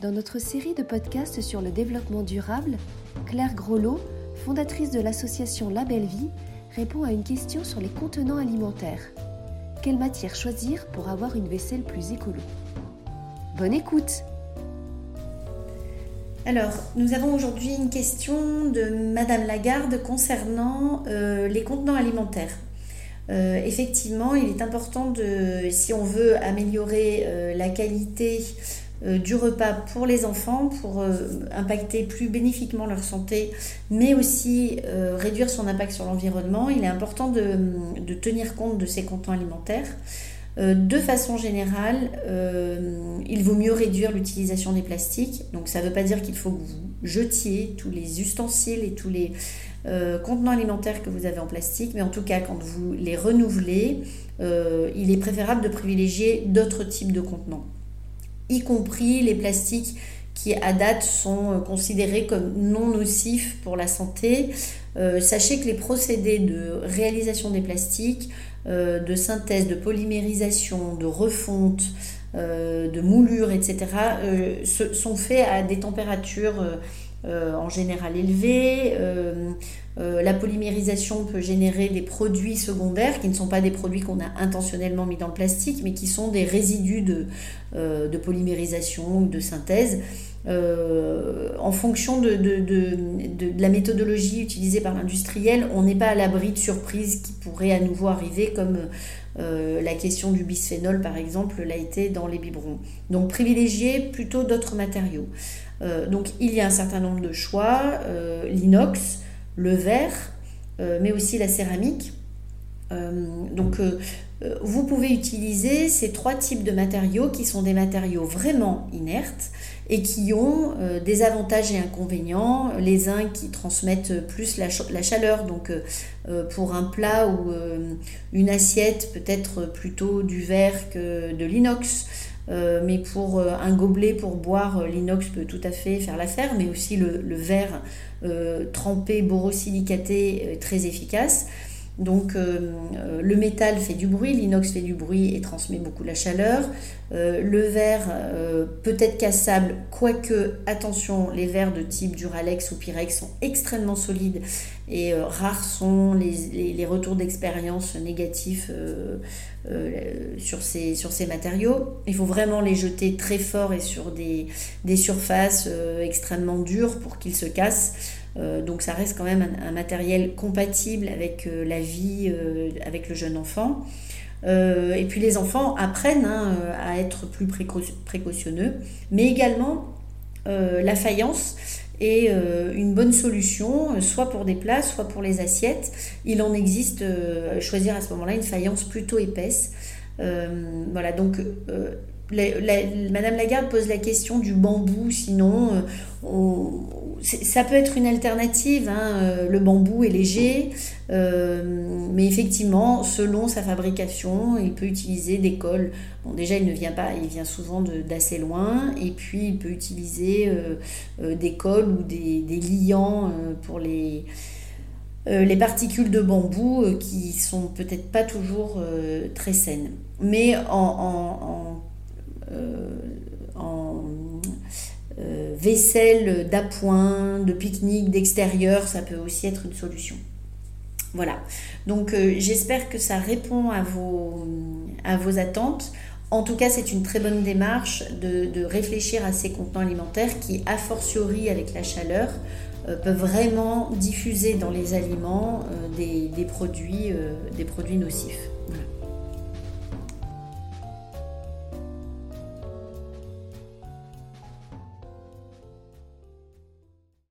Dans notre série de podcasts sur le développement durable, Claire Grolot, fondatrice de l'association La Belle Vie, répond à une question sur les contenants alimentaires. Quelle matière choisir pour avoir une vaisselle plus écolo? Bonne écoute alors, nous avons aujourd'hui une question de Madame Lagarde concernant euh, les contenants alimentaires. Euh, effectivement, il est important de, si on veut améliorer euh, la qualité du repas pour les enfants, pour impacter plus bénéfiquement leur santé, mais aussi réduire son impact sur l'environnement, il est important de, tenir compte de ces contenants alimentaires. Euh, de façon générale, euh, il vaut mieux réduire l'utilisation des plastiques. Donc ça ne veut pas dire qu'il faut que vous jetiez tous les ustensiles et tous les euh, contenants alimentaires que vous avez en plastique, mais en tout cas quand vous les renouvelez, il est préférable de privilégier d'autres types de contenants, y compris les plastiques qui à date sont considérés comme non nocifs pour la santé. sachez que les procédés de réalisation des plastiques euh, de synthèse, de polymérisation, de refonte, euh, de moulure, etc., euh, sont faits à des températures en général élevées. la polymérisation peut générer des produits secondaires qui ne sont pas des produits qu'on a intentionnellement mis dans le plastique, mais qui sont des résidus de, de polymérisation ou de synthèse euh, en fonction de, la méthodologie utilisée par l'industriel, on n'est pas à l'abri de surprises qui pourraient à nouveau arriver, comme euh, la question du bisphénol par exemple l'a été dans les biberons. Donc privilégier plutôt d'autres matériaux. Euh, donc il y a un certain nombre de choix, l'inox, le verre, mais aussi la céramique. Donc vous pouvez utiliser ces trois types de matériaux qui sont des matériaux vraiment inertes et qui ont euh, des avantages et inconvénients. Les uns qui transmettent plus la, chaleur, donc euh, euh, pour un plat ou une assiette peut-être plutôt du verre que de l'inox. mais pour un gobelet pour boire, l'inox peut tout à fait faire l'affaire, mais aussi le verre trempé borosilicaté très efficace. Donc euh, euh, le métal fait du bruit, l'inox fait du bruit et transmet beaucoup la chaleur. Euh, le verre peut être cassable, quoique, attention, les verres de type Duralex ou Pyrex sont extrêmement solides et rares sont les, retours d'expérience négatifs sur, ces, matériaux. Il faut vraiment les jeter très fort et sur des surfaces extrêmement dures pour qu'ils se cassent. Euh, donc ça reste quand même un, matériel compatible avec euh, la vie, euh, avec le jeune enfant. et puis les enfants apprennent hein, à être plus précautionneux, mais également la faïence est une bonne solution, soit pour des plats, soit pour les assiettes. Il en existe, choisir à ce moment-là une faïence plutôt épaisse. voilà, donc Madame Lagarde pose la question du bambou, sinon ça peut être une alternative, hein, euh, le bambou est léger, euh, mais effectivement, selon sa fabrication, il peut utiliser des cols. Bon, déjà, il ne vient pas, il vient souvent d'assez loin, et puis il peut utiliser euh, des cols ou des, liants pour les, les particules de bambou qui sont peut-être pas toujours très saines. Mais en euh, vaisselle d'appoint, de pique-nique, d'extérieur, ça peut aussi être une solution. Voilà. Donc euh, j'espère que ça répond à vos, attentes. En tout cas, c'est une très bonne démarche de, réfléchir à ces contenants alimentaires qui, a fortiori avec la chaleur, euh, peuvent vraiment diffuser dans les aliments des, produits, des produits nocifs.